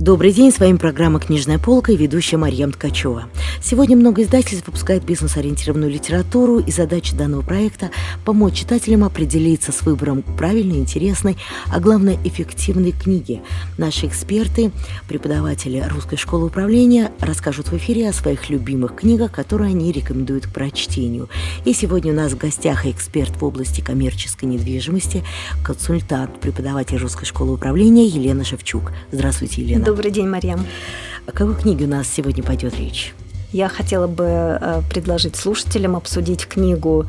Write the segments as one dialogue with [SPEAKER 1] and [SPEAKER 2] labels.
[SPEAKER 1] Добрый день, с вами программа «Книжная полка» и ведущая Марьям Ткачева. Сегодня много издательств выпускает бизнес-ориентированную литературу, и задача данного проекта – помочь читателям определиться с выбором правильной, интересной, а главное – эффективной книги. Наши эксперты, преподаватели Русской школы управления расскажут в эфире о своих любимых книгах, которые они рекомендуют к прочтению. И сегодня у нас в гостях эксперт в области коммерческой недвижимости, консультант, преподаватель Русской школы управления Елена Шевчук. Здравствуйте, Елена.
[SPEAKER 2] Добрый день, Марьям.
[SPEAKER 1] О какой книге у нас сегодня пойдет речь?
[SPEAKER 2] Я хотела бы э, предложить слушателям обсудить книгу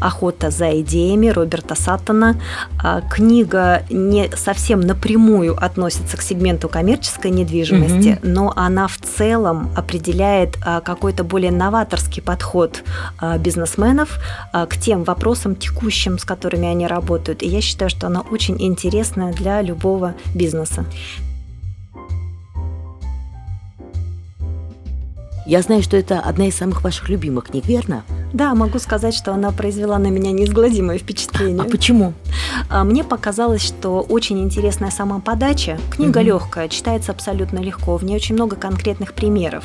[SPEAKER 2] «Охота за идеями» Роберта Саттона. А, книга не совсем напрямую относится к сегменту коммерческой недвижимости, угу. но она в целом определяет а, какой-то более новаторский подход а, бизнесменов к тем вопросам текущим, с которыми они работают. И я считаю, что она очень интересная для любого бизнеса.
[SPEAKER 1] Я знаю, что это одна из самых ваших любимых книг, верно?
[SPEAKER 2] Да, могу сказать, что она произвела на меня неизгладимое впечатление.
[SPEAKER 1] А почему?
[SPEAKER 2] А, мне показалось, что очень интересная сама подача. Книга угу. легкая, читается абсолютно легко. В ней очень много конкретных примеров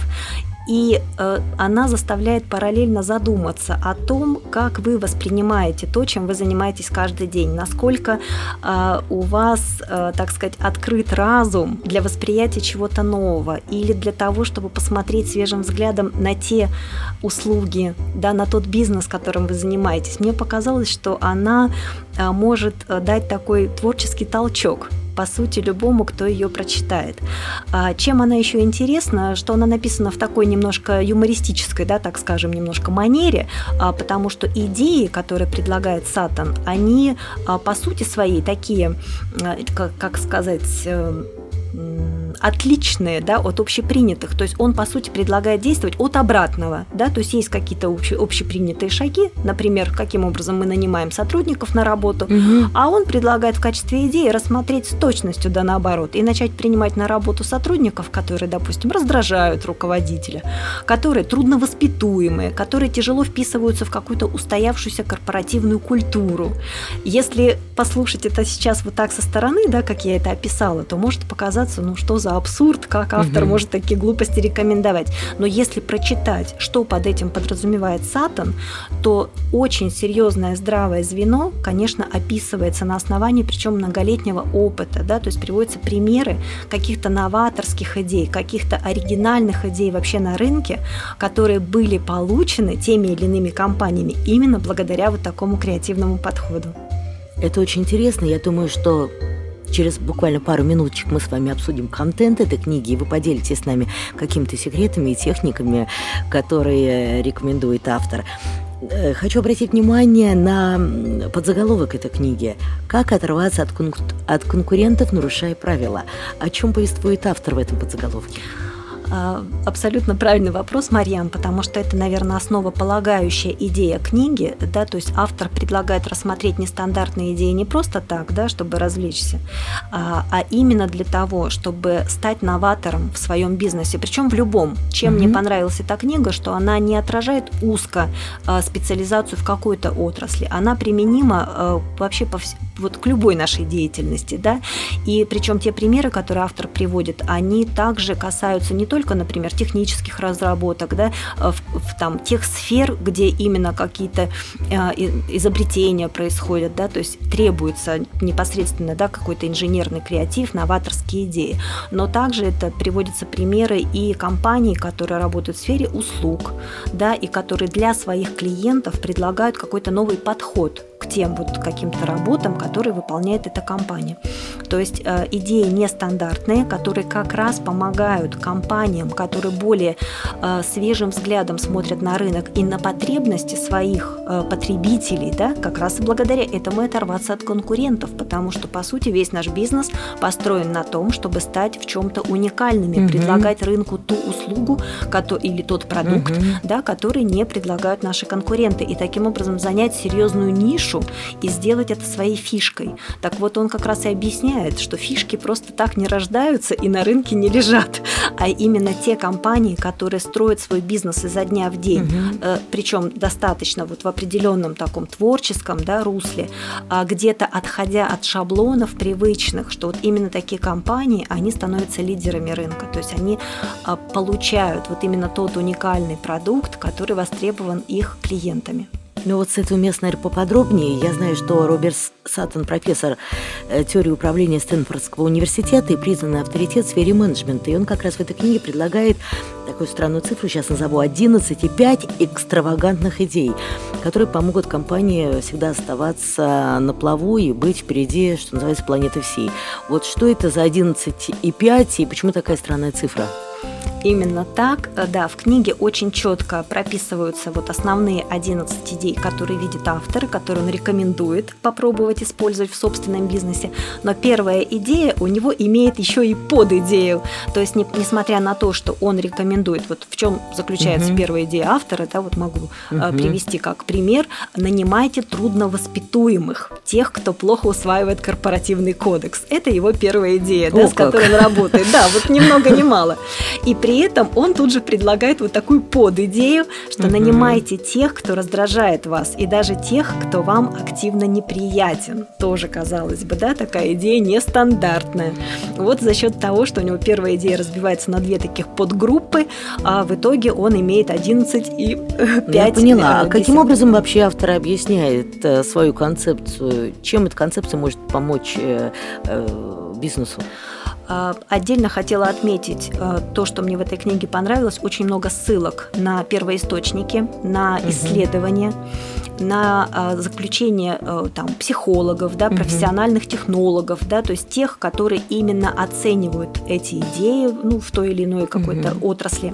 [SPEAKER 2] и э, она заставляет параллельно задуматься о том, как вы воспринимаете то, чем вы занимаетесь каждый день, насколько э, у вас, э, так сказать, открыт разум для восприятия чего-то нового или для того, чтобы посмотреть свежим взглядом на те услуги, да, на тот бизнес, которым вы занимаетесь. Мне показалось, что она э, может э, дать такой творческий толчок по сути, любому, кто ее прочитает. А чем она еще интересна, что она написана в такой немножко юмористической, да, так скажем, немножко манере, а, потому что идеи, которые предлагает Сатан, они а, по сути своей такие, как, как сказать, э, отличные да, от общепринятых. То есть он, по сути, предлагает действовать от обратного. Да? То есть есть какие-то обще, общепринятые шаги, например, каким образом мы нанимаем сотрудников на работу, угу. а он предлагает в качестве идеи рассмотреть с точностью да наоборот и начать принимать на работу сотрудников, которые, допустим, раздражают руководителя, которые трудновоспитуемые, которые тяжело вписываются в какую-то устоявшуюся корпоративную культуру. Если послушать это сейчас вот так со стороны, да, как я это описала, то может показаться, ну что за абсурд, как автор угу. может такие глупости рекомендовать. Но если прочитать, что под этим подразумевает Сатан, то очень серьезное здравое звено, конечно, описывается на основании, причем многолетнего опыта, да, то есть приводятся примеры каких-то новаторских идей, каких-то оригинальных идей вообще на рынке, которые были получены теми или иными компаниями именно благодаря вот такому креативному подходу.
[SPEAKER 1] Это очень интересно. Я думаю, что Через буквально пару минуточек мы с вами обсудим контент этой книги, и вы поделитесь с нами какими-то секретами и техниками, которые рекомендует автор. Э, хочу обратить внимание на подзаголовок этой книги «Как оторваться от, кон- от конкурентов, нарушая правила». О чем повествует автор в этом подзаголовке?
[SPEAKER 2] А, абсолютно правильный вопрос, Марьям, потому что это, наверное, основополагающая идея книги, да, то есть автор предлагает рассмотреть нестандартные идеи не просто так, да, чтобы развлечься, а, а именно для того, чтобы стать новатором в своем бизнесе, причем в любом. Чем mm-hmm. мне понравилась эта книга, что она не отражает узко а, специализацию в какой-то отрасли, она применима вообще по, вот к любой нашей деятельности, да, и причем те примеры, которые автор приводит, они также касаются не только, например, технических разработок, да, в, в там тех сфер, где именно какие-то э, изобретения происходят, да, то есть требуется непосредственно, да, какой-то инженерный креатив, новаторские идеи, но также это приводятся примеры и компаний, которые работают в сфере услуг, да, и которые для своих клиентов предлагают какой-то новый подход тем вот каким-то работам, которые выполняет эта компания. То есть э, идеи нестандартные, которые как раз помогают компаниям, которые более э, свежим взглядом смотрят на рынок и на потребности своих э, потребителей, да, как раз и благодаря этому оторваться от конкурентов, потому что, по сути, весь наш бизнес построен на том, чтобы стать в чем-то уникальными, угу. предлагать рынку ту услугу или тот продукт, угу. да, который не предлагают наши конкуренты, и таким образом занять серьезную нишу нишу и сделать это своей фишкой. Так вот, он как раз и объясняет, что фишки просто так не рождаются и на рынке не лежат, а именно те компании, которые строят свой бизнес изо дня в день, угу. э, причем достаточно вот в определенном таком творческом да, русле, а где-то отходя от шаблонов привычных, что вот именно такие компании, они становятся лидерами рынка, то есть они а, получают вот именно тот уникальный продукт, который востребован их клиентами.
[SPEAKER 1] Ну вот с этого места, наверное, поподробнее. Я знаю, что Роберт Саттон, профессор э, теории управления Стэнфордского университета и признанный авторитет в сфере менеджмента. И он как раз в этой книге предлагает такую странную цифру, сейчас назову 11,5 экстравагантных идей, которые помогут компании всегда оставаться на плаву и быть впереди, что называется, планеты всей. Вот что это за 11,5 и почему такая странная цифра?
[SPEAKER 2] Именно так, э, да, в книге очень четко прописываются вот основные 11 идей, которые видит автор, которые он рекомендует попробовать использовать в собственном бизнесе. Но первая идея у него имеет еще и подидею. То есть, не, несмотря на то, что он рекомендует, вот в чем заключается угу. первая идея автора, да, вот могу угу. привести как пример, нанимайте трудновоспитуемых, тех, кто плохо усваивает корпоративный кодекс. Это его первая идея, О, да, с которой он работает. Да, вот ни много ни мало. И при этом он тут же предлагает вот такую подидею, что угу. нанимайте тех, кто раздражает вас, и даже тех, кто вам активно неприятен. Тоже, казалось бы, да, такая идея нестандартная. Вот за счет того, что у него первая идея разбивается на две таких подгруппы, а в итоге он имеет 11 и 5
[SPEAKER 1] ну, Я поняла. А каким образом вообще автор объясняет э, свою концепцию? Чем эта концепция может помочь э, э, бизнесу?
[SPEAKER 2] А, отдельно хотела отметить э, то, что мне в этой книге понравилось. Очень много ссылок на первоисточники, на исследования, на а, заключение э, там, психологов, да, профессиональных технологов, да, то есть тех, которые именно оценивают эти идеи ну, в той или иной какой-то отрасли.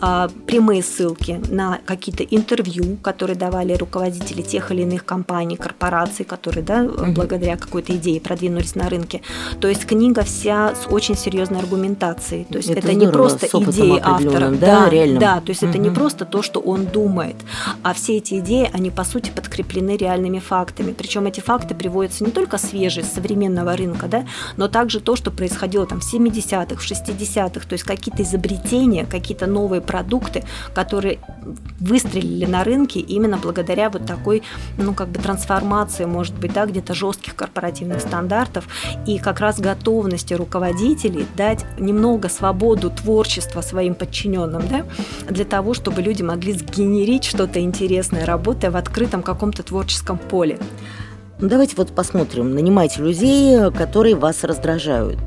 [SPEAKER 2] А, прямые ссылки на какие-то интервью, которые давали руководители тех или иных компаний, корпораций, которые да, благодаря какой-то идее продвинулись на рынке. То есть книга вся с очень серьезной аргументацией. То есть это, это не просто идеи автора. Да, да, реально. да, то есть угу. это не просто то, что он думает, а все эти идеи, они по сути подкреплены реальными фактами. Причем эти факты приводятся не только свежие, с современного рынка, да, но также то, что происходило там в 70-х, в 60-х, то есть какие-то изобретения, какие-то новые продукты, которые выстрелили на рынке именно благодаря вот такой, ну, как бы трансформации, может быть, да, где-то жестких корпоративных стандартов и как раз готовности руководителей дать немного свободу творчества своим подчиненным, да, для того, чтобы люди могли сгенерить что-то интересное, работая в открытом каком-то творческом поле.
[SPEAKER 1] Ну, давайте вот посмотрим. Нанимайте людей, которые вас раздражают.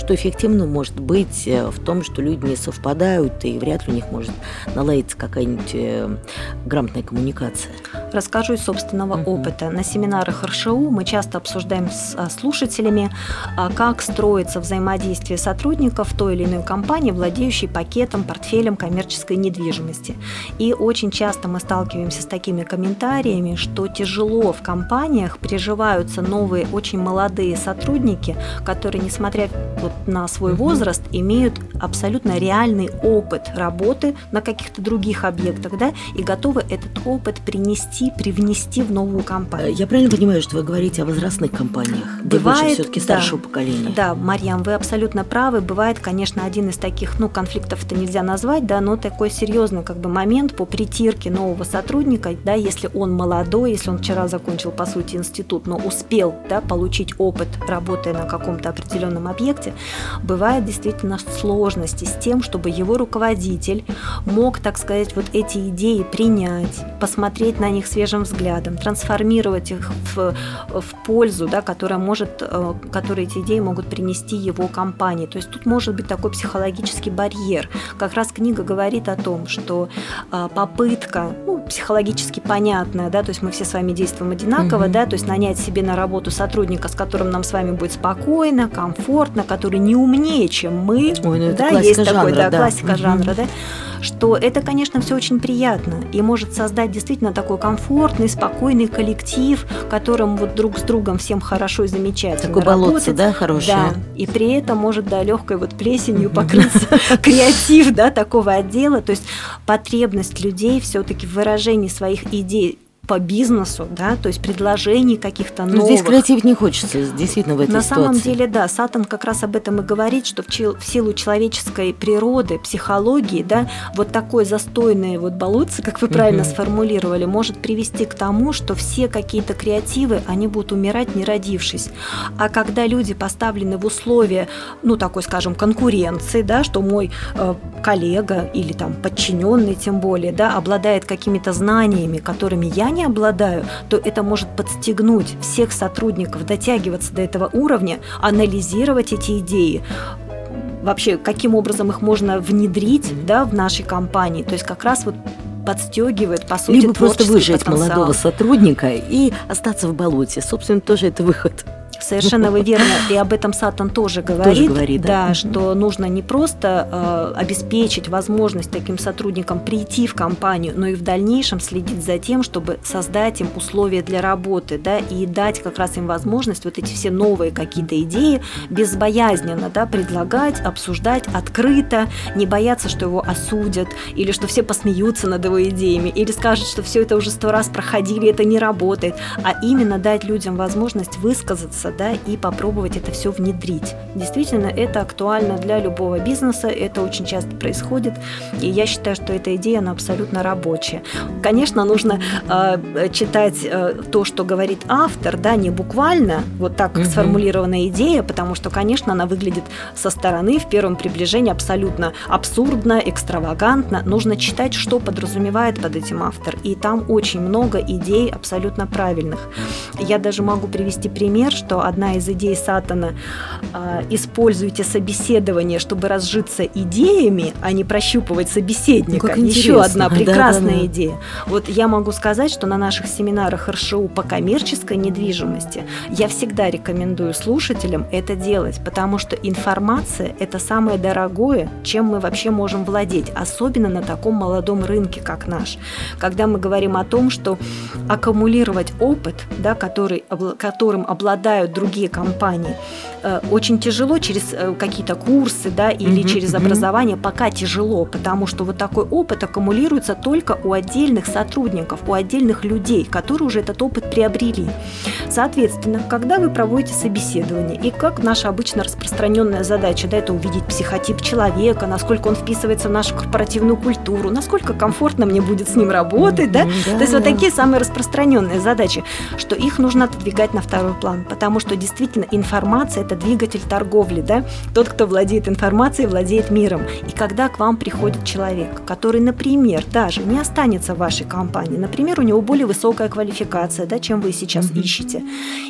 [SPEAKER 1] Что эффективно может быть э, в том, что люди не совпадают, и вряд ли у них может наладиться какая-нибудь э, грамотная коммуникация.
[SPEAKER 2] Расскажу из собственного uh-huh. опыта. На семинарах РШУ мы часто обсуждаем с а, слушателями, а, как строится взаимодействие сотрудников той или иной компании, владеющей пакетом, портфелем коммерческой недвижимости. И очень часто мы сталкиваемся с такими комментариями, что тяжело в компаниях приживаются новые, очень молодые сотрудники, которые, несмотря вот на свой возраст, имеют абсолютно реальный опыт работы на каких-то других объектах, да, и готовы этот опыт принести, привнести в новую компанию.
[SPEAKER 1] Я правильно понимаю, что вы говорите о возрастных компаниях?
[SPEAKER 2] Бывает,
[SPEAKER 1] все-таки старшего да, поколения.
[SPEAKER 2] Да, Марьям, вы абсолютно правы. Бывает, конечно, один из таких, ну, конфликтов это нельзя назвать, да, но такой серьезный как бы момент по притирке нового сотрудника, да, если он молодой, если он вчера закончил, по сути, институт, но успел, да, получить опыт, работая на каком-то определенном объекте, бывает действительно сложности с тем, чтобы его руководитель мог, так сказать, вот эти идеи принять, посмотреть на них свежим взглядом, трансформировать их в, в пользу, да, которая может, э, которые эти идеи могут принести его компании. То есть тут может быть такой психологический барьер. Как раз книга говорит о том, что э, попытка, ну, психологически понятная, да, то есть мы все с вами действуем одинаково, mm-hmm. да, то есть нанять себе на работу сотрудника, с которым нам с вами будет спокойно, комфортно, который не умнее, чем мы. Ой, ну да, есть жанра, такой, да, да. классика угу. жанра, да, что это, конечно, все очень приятно и может создать действительно такой комфортный, спокойный коллектив, которым вот друг с другом всем хорошо и замечательно
[SPEAKER 1] Такое болотце, да, хорошее?
[SPEAKER 2] Да, и при этом может, да, легкой вот плесенью покрыться креатив, да, такого отдела, то есть потребность людей все-таки в выражении своих идей по бизнесу, да, то есть предложений каких-то новых.
[SPEAKER 1] Но здесь креатив не хочется, действительно, в этой
[SPEAKER 2] На
[SPEAKER 1] ситуации.
[SPEAKER 2] самом деле, да, Сатан как раз об этом и говорит, что в, силу человеческой природы, психологии, да, вот такое застойное вот болотце, как вы правильно
[SPEAKER 1] Мгм.
[SPEAKER 2] сформулировали, может привести к тому, что все какие-то креативы, они будут умирать, не родившись. А когда люди поставлены в условия, ну, такой, скажем, конкуренции, да, что мой э, коллега или там подчиненный, тем более, да, обладает какими-то знаниями, которыми я не обладаю, то это может подстегнуть всех сотрудников дотягиваться до этого уровня, анализировать эти идеи, вообще каким образом их можно внедрить, да, в нашей компании. То есть как раз вот подстегивает, по сути,
[SPEAKER 1] Либо просто выжать
[SPEAKER 2] потенциал.
[SPEAKER 1] молодого сотрудника и остаться в болоте. Собственно, тоже это выход.
[SPEAKER 2] Совершенно вы верно, и об этом Сатан тоже говорит,
[SPEAKER 1] говорит, да. Мгм.
[SPEAKER 2] что нужно не просто э, обеспечить возможность таким сотрудникам прийти в компанию, но и в дальнейшем следить за тем, чтобы создать им условия для работы, да, и дать как раз им возможность вот эти все новые какие-то идеи безбоязненно, да, предлагать, обсуждать открыто, не бояться, что его осудят, или что все посмеются над его идеями, или скажут, что все это уже сто раз проходили, это не работает, а именно дать людям возможность высказаться, да, и попробовать это все внедрить. Действительно, это актуально для любого бизнеса, это очень часто происходит, и я считаю, что эта идея, она абсолютно рабочая. Конечно, нужно э, читать э, то, что говорит автор, да, не буквально, вот так
[SPEAKER 1] Мгм.
[SPEAKER 2] сформулированная идея, потому что, конечно, она выглядит со стороны в первом приближении абсолютно абсурдно, экстравагантно. Нужно читать, что подразумевает под этим автор, и там очень много идей абсолютно правильных. Я даже могу привести пример, что одна из идей Сатана а, «используйте собеседование, чтобы разжиться идеями, а не прощупывать собеседника».
[SPEAKER 1] Ну, как
[SPEAKER 2] Еще одна
[SPEAKER 1] Да,
[SPEAKER 2] прекрасная
[SPEAKER 1] да, да.
[SPEAKER 2] идея. Вот я могу сказать, что на наших семинарах РШУ по коммерческой недвижимости я всегда рекомендую слушателям это делать, потому что информация – это самое дорогое, чем мы вообще можем владеть, особенно на таком молодом рынке, как наш. Когда мы говорим о том, что аккумулировать опыт, да, который, которым обладают другие компании, э, очень тяжело через э, какие-то курсы да, или
[SPEAKER 1] Мгм,
[SPEAKER 2] через образование, пока тяжело, потому что вот такой опыт аккумулируется только у отдельных сотрудников, у отдельных людей, которые уже этот опыт приобрели. Соответственно, когда вы проводите собеседование, и как наша обычно распространенная задача, да, это увидеть психотип человека, насколько он вписывается в нашу корпоративную культуру, насколько комфортно мне будет с ним работать, да,
[SPEAKER 1] Мгм,
[SPEAKER 2] то есть вот
[SPEAKER 1] да.
[SPEAKER 2] такие самые распространенные задачи, что их нужно отодвигать на второй план, потому что действительно информация – это двигатель торговли, да? Тот, кто владеет информацией, владеет миром. И когда к вам приходит человек, который, например, даже не останется в вашей компании, например, у него более высокая квалификация, да, чем вы сейчас
[SPEAKER 1] Мгм.
[SPEAKER 2] ищете,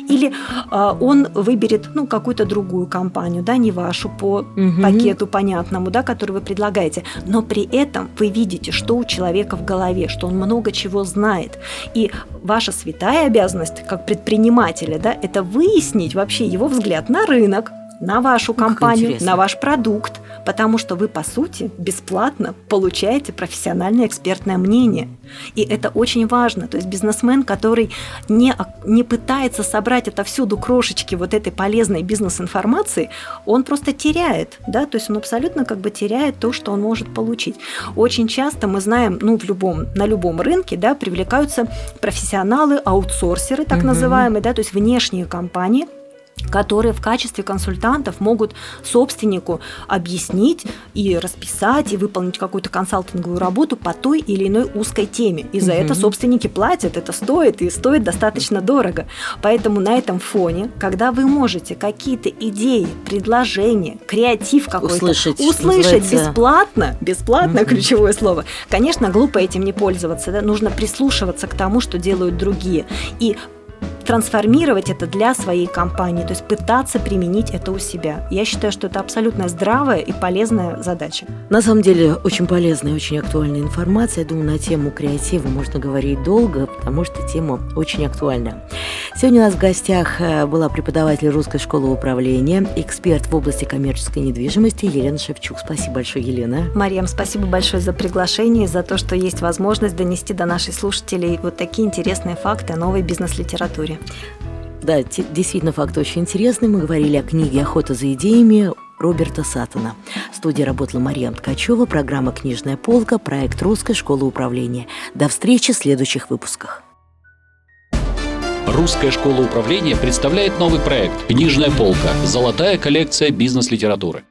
[SPEAKER 2] или а, он выберет, ну, какую-то другую компанию, да, не вашу по
[SPEAKER 1] Мгм.
[SPEAKER 2] пакету понятному, да, который вы предлагаете, но при этом вы видите, что у человека в голове, что он много чего знает. И ваша святая обязанность как предпринимателя, да, это выяснить вообще его взгляд на рынок, на вашу компанию, на ваш продукт, потому что вы, по сути, бесплатно получаете профессиональное экспертное мнение. И это очень важно. То есть бизнесмен, который не, не пытается собрать отовсюду крошечки вот этой полезной бизнес-информации, он просто теряет, да, то есть он абсолютно как бы теряет то, что он может получить. Очень часто мы знаем, ну, в любом, на любом рынке, да, привлекаются профессионалы, аутсорсеры, так
[SPEAKER 1] Мгм.
[SPEAKER 2] называемые, да, то есть внешние компании, которые в качестве консультантов могут собственнику объяснить и расписать, и выполнить какую-то консалтинговую работу по той или иной узкой теме. И за
[SPEAKER 1] Мгм.
[SPEAKER 2] это собственники платят, это стоит, и стоит достаточно дорого. Поэтому на этом фоне, когда вы можете какие-то идеи, предложения, креатив какой-то
[SPEAKER 1] Услышать,
[SPEAKER 2] услышать
[SPEAKER 1] называется.
[SPEAKER 2] бесплатно, бесплатно
[SPEAKER 1] Мгм.
[SPEAKER 2] ключевое слово, конечно, глупо этим не пользоваться, да? нужно прислушиваться к тому, что делают другие. И трансформировать это для своей компании, то есть пытаться применить это у себя. Я считаю, что это абсолютно здравая и полезная задача.
[SPEAKER 1] На самом деле, очень полезная, очень актуальная информация. Я думаю, на тему креатива можно говорить долго, потому что тема очень актуальна. Сегодня у нас в гостях э, была преподаватель Русской школы управления, эксперт в области коммерческой недвижимости Елена Шевчук. Спасибо большое, Елена.
[SPEAKER 2] Мариям, спасибо большое за приглашение и за то, что есть возможность донести до наших слушателей вот такие интересные факты о новой бизнес-литературе.
[SPEAKER 1] Да, те- действительно, факт очень интересный. Мы говорили о книге «Охота за идеями» Роберта Саттона. В студии работала Мария Ткачева, программа «Книжная полка», проект Русской школы управления. До встречи в следующих выпусках.
[SPEAKER 3] Русская школа управления представляет новый проект «Книжная полка. Золотая коллекция бизнес-литературы».